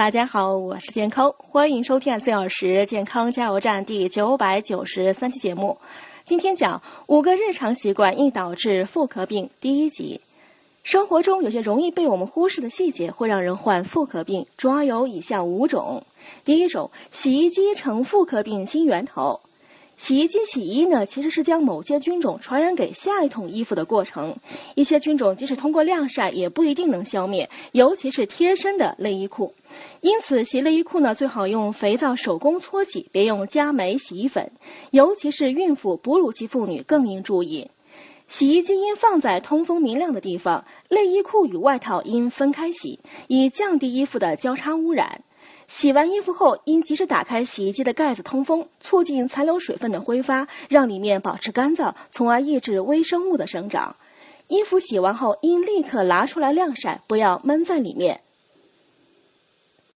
大家好，我是健康，欢迎收听四小时健康加油站第九百九十三期节目。今天讲五个日常习惯易导致妇科病第一集。生活中有些容易被我们忽视的细节，会让人患妇科病，主要有以下五种。第一种，洗衣机成妇科病新源头。洗衣机洗衣呢，其实是将某些菌种传染给下一桶衣服的过程。一些菌种即使通过晾晒，也不一定能消灭，尤其是贴身的内衣裤。因此，洗内衣裤呢，最好用肥皂手工搓洗，别用加酶洗衣粉。尤其是孕妇、哺乳期妇女更应注意。洗衣机应放在通风明亮的地方，内衣裤与外套应分开洗，以降低衣服的交叉污染。洗完衣服后，应及时打开洗衣机的盖子通风，促进残留水分的挥发，让里面保持干燥，从而抑制微生物的生长。衣服洗完后，应立刻拿出来晾晒，不要闷在里面。